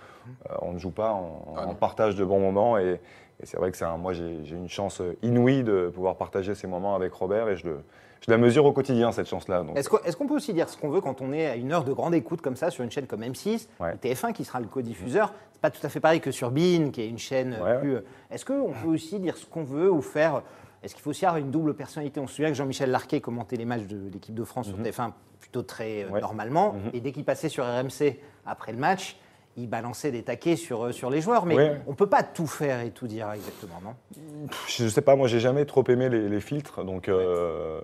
Euh, on ne joue pas, on, Ah on partage de bons moments et, et c'est vrai que c'est un, moi j'ai une chance inouïe de pouvoir partager ces moments avec Robert et je, le- je la mesure au quotidien cette chance-là. Est-ce qu'on est-ce qu'on peut aussi dire ce qu'on veut quand on est à une heure de grande écoute comme ça sur une chaîne comme M6, Ouais. TF1 qui sera le co-diffuseur C'est pas tout à fait pareil que sur Bean, qui est une chaîne euh, Ouais, plus. Est-ce qu'on peut aussi dire ce qu'on veut ou faire Est-ce qu'il faut aussi avoir une double personnalité? On se souvient que Jean-Michel Larquet commentait les matchs de l'équipe de France sur TF1 plutôt très euh, Mhm. Normalement, Mhm. et dès qu'il passait sur RMC après le match, il balançait des taquets sur, euh, sur les joueurs. Mais Ouais. on peut pas tout faire et tout dire exactement, non? Je sais pas, moi j'ai jamais trop aimé les, les filtres, donc euh,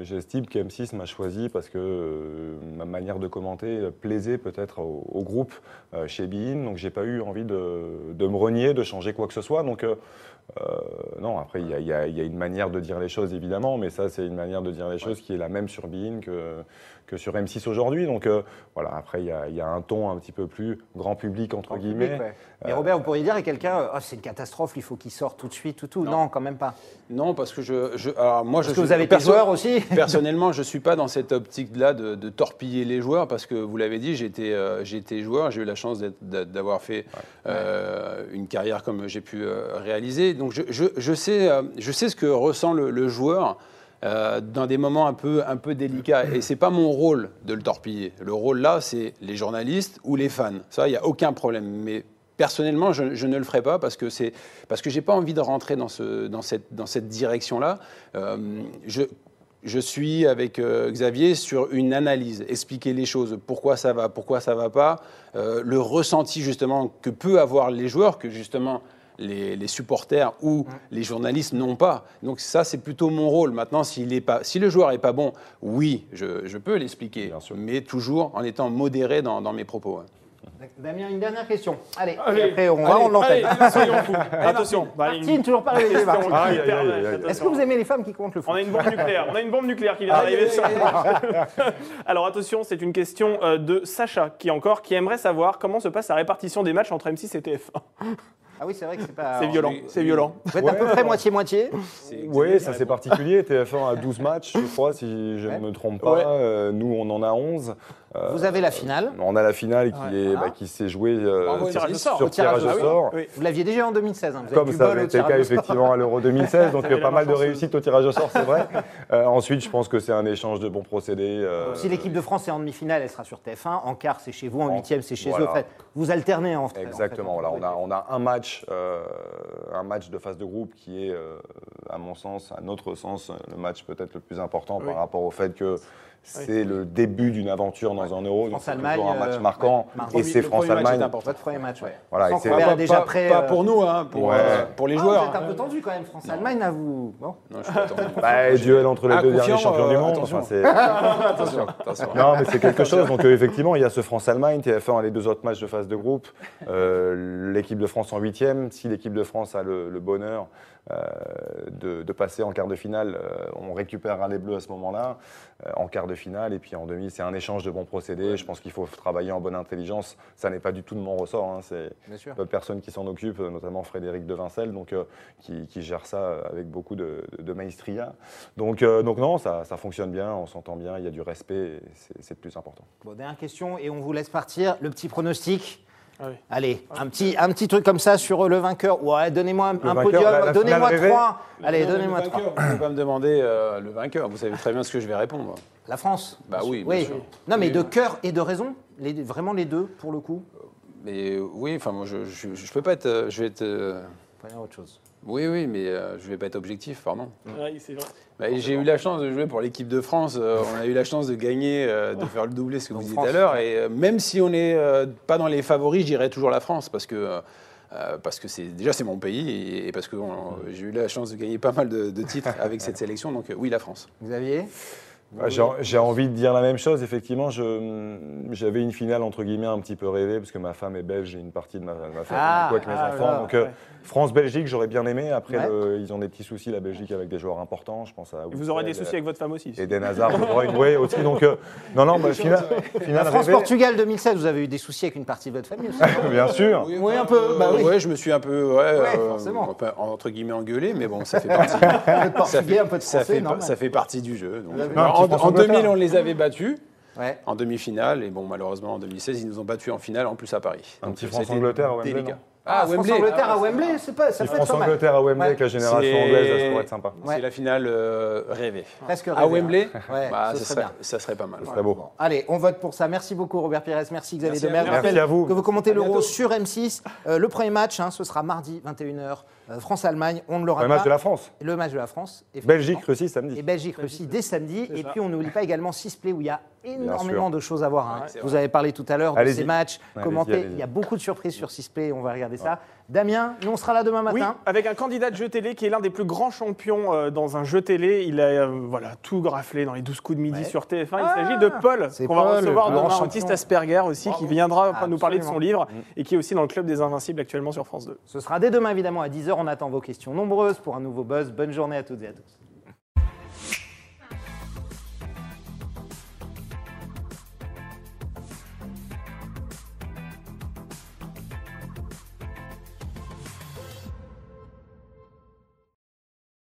j'estime qu'M6 m'a choisi parce que euh, ma manière de commenter plaisait peut-être au, au groupe euh, chez Bein, donc j'ai pas eu envie de, de me renier, de changer quoi que ce soit. Donc euh, non, après il y y y a une manière de dire les choses évidemment, mais ça c'est une manière de dire les choses qui est la même sur Bein que, que sur M6 aujourd'hui. Donc euh, voilà, après il y, a, il y a un ton un petit peu plus grand public entre En guillemets. public, ouais. Mais Robert, vous pourriez dire à quelqu'un, euh, Ah, c'est une catastrophe, il faut qu'il sorte tout de suite, tout, tout. Non, Non. quand même pas. Non, parce que je, je- alors moi, Parce je que vous suis- avez été perso- joueur aussi. Personnellement, je ne suis pas dans cette optique-là de, de torpiller les joueurs parce que vous l'avez dit, j'étais euh, j'étais joueur, j'ai eu la chance d'avoir fait euh, une carrière comme j'ai pu euh, réaliser. Donc je, je- je sais, euh, je sais ce que ressent le, le joueur. Euh, dans des moments un peu, un peu délicats. Et c'est pas mon rôle de le torpiller. Le rôle là, c'est les journalistes ou les fans. Ça, il n'y a aucun problème. Mais personnellement, je, ne le ferai pas parce que c'est parce que j'ai pas envie de rentrer dans, ce, dans cette, dans cette direction-là. Euh, je, je suis avec euh, Xavier sur une analyse, expliquer les choses, pourquoi ça va, pourquoi ça va pas, le ressenti justement que peut avoir les joueurs, que justement les, les supporters ou les journalistes n'ont pas. Donc ça, c'est plutôt mon rôle. Maintenant, s'il est pas, si le joueur est pas bon, oui, je, je peux l'expliquer, mais toujours en étant modéré dans, dans mes propos. hein. Damien, une dernière question. Allez, après on va soyons fous. Attention. Martine, toujours pas aïe. Est-ce que vous aimez les femmes qui comptent le foot On a une bombe nucléaire. On a une bombe nucléaire qui vient d'arriver sur Alors attention, c'est une question euh, de Sacha qui encore qui aimerait savoir comment se passe la répartition des matchs entre M6 et TF1. Ah oui, c'est vrai que c'est pas. C'est violent, c'est violent. Vous êtes à peu près moitié-moitié. Oui, ça c'est particulier. TF1 a 12 matchs, je crois, si je Ouais. ne me trompe pas. Ouais. Euh, nous, on en a 11. Euh, Vous avez la finale. On a la finale qui, Ouais. est, Voilà. bah, qui s'est jouée euh, sur, tirage au sort. sur Au tirage tirage au au sort. sort. Oui. Vous l'aviez déjà en 2016. hein. Vous Comme ça avait été le cas effectivement à l'Euro 2016, donc T'avais euh, la pas mal de réussite au tirage au sort, c'est vrai. Euh, ensuite, je pense que c'est un échange de bons procédés. euh, Si l'équipe de France est en demi-finale, elle sera sur TF1. En quart, c'est chez vous. En En- huitième, c'est chez voilà. eux. En fait, vous alternez en fait. Exactement. en fait, Voilà, on a, on a un match, euh, un match de phase de groupe qui est, euh, à mon sens, à notre sens, le match peut-être le plus important Oui. par rapport au fait que c'est le début d'une aventure dans un euro. Donc c'est toujours un match euh, marquant. ouais, marquant. Et c'est France-Allemagne. important. Votre premier match, ouais. Voilà, Sans et c'est- Pas, est déjà pas- prêt. pas euh, pour nous, hein, pour, Ouais. euh, pour les ah, joueurs. Vous êtes un peu tendu quand même. France-Allemagne, à vous. Bon. Non, je suis pas tendu. Bah, duel entre les Ah, deux derniers champions du euh, monde. attention. Enfin, c'est- attention, attention. Non, mais c'est quelque chose. Donc, euh, effectivement, il y a ce France-Allemagne. TF1 a les deux autres matchs de phase de groupe. Euh, l'équipe de France en huitième. Si l'équipe de France a le, bonheur euh, de, de passer en quart de finale, euh, on récupérera les Bleus à ce moment-là. Euh, en quart de finale. Et puis en demi, c'est un échange de bons procédés. Je pense qu'il faut travailler en bonne intelligence. Ça n'est pas du tout de mon ressort. hein. C'est d'autres personnes qui s'en occupent, notamment Frédéric de Vincel, donc, euh, qui, qui gère ça avec beaucoup de, de maestria. Donc, euh, donc non, ça, ça fonctionne bien, on s'entend bien, il y a du respect, c'est c'est le plus important. Bon, dernière question et on vous laisse partir. Le petit pronostic. Ah oui. Allez, un petit, un petit truc comme ça sur euh, le vainqueur. Ouais, donnez-moi un, un vainqueur, podium, donnez-moi trois. Allez, donnez-moi trois. Vous ne pouvez pas me demander euh, le vainqueur. Vous savez très bien ce que je vais répondre. La France. Bah bien oui, sûr. sûr. Non, mais Oui, de oui. cœur et de raison. Les, vraiment les deux, pour le coup. Mais euh, oui, enfin, moi, je, je, je peux pas être. euh, Je vais être. euh, Prenez autre chose. Oui, oui, mais euh, je vais pas être objectif, pardon. Ouais, c'est vrai. Bah, J'ai eu la chance de jouer pour l'équipe de France. euh, on a eu la chance de gagner, euh, de faire le doublé, ce que Donc vous disiez tout à l'heure. Et euh, même si on n'est euh, pas dans les favoris, je dirais toujours la France parce que. parce que c'est déjà c'est mon pays et, et parce que j'ai eu la chance de gagner pas mal de, de titres avec cette sélection donc oui la France. Xavier? Ah, J'ai j'ai envie de dire la même chose. Effectivement, je- j'avais une finale entre guillemets un petit peu rêvée parce que ma femme est belge et une partie de ma, de ma famille Ah, avec mes ah, enfants. là, Donc euh, ouais. France-Belgique, j'aurais bien aimé. Après, Ouais. le- ils ont des petits soucis la Belgique avec des joueurs importants. Je pense à Et vous aurez des soucis avec votre femme aussi. et Den Hazard, ouais, aussi. Donc euh, non, non, bah, finale, finale rêvée. France-Portugal 2016, vous avez eu des sououcis avec une partie de votre famille aussi. Bien sûr. Oui, un peu, bah oui. Ouais, je me suis un peu ouais, Ouais, euh, forcément. entre guillemets engueulé mais bon ça fait partie. Ça fait, un peu de ça français, fait, normal. ça fait partie du jeu. donc. En, petit en France-Angleterre. 2000 on les avait battus Ouais. en demi-finale et bon malheureusement en 2016 ils nous ont battus en finale en plus à Paris. Un Donc, petit France-Angleterre délicat. Ah, Wembley. France-Angleterre Ah, à ouais, Wembley, c'est pas, ça mal. France-Angleterre à Wembley Ouais. avec la génération C'est- anglaise, ça pourrait être sympa. Ouais. C'est la finale euh, rêvée. Presque À rêvé, Wembley, hein. Ouais, bah, ça, serait serait, bien. ça serait pas mal. Ce serait beau. Bon, Allez, on vote pour ça. Merci beaucoup Robert Pires, merci Xavier Merci à Demer. Merci à vous. Que vous commentez À l'Euro bientôt. sur M6. Euh, le premier match, hein, ce sera mardi 21h, euh, France-Allemagne. On ne l'aura Le pas. match de la France. Le match de la France. Belgique-Russie samedi. Et Belgique-Russie dès samedi. Et ça. puis on n'oublie pas également Sisplay où il y a énormément de choses à voir. hein. Vous avez parlé tout à l'heure de ces matchs commentés. Il y a beaucoup de surprises sur Sisplay. On va regarder ça. Damien, nous on sera là demain Oui, matin. avec un candidat de jeu télé qui est l'un des plus grands champions euh, dans un jeu télé. Il a euh, voilà, tout raflé dans les 12 coups de midi Ouais. sur TF1. Il Ah, s'agit de Paul, qu'on va recevoir demain, champion. autiste Asperger aussi, qui viendra Ah, nous parler de son livre et qui est aussi dans le Club des Invincibles actuellement sur France 2. Ce sera dès demain évidemment à 10h. On attend vos questions nombreuses pour un nouveau buzz. Bonne journée à toutes et à tous.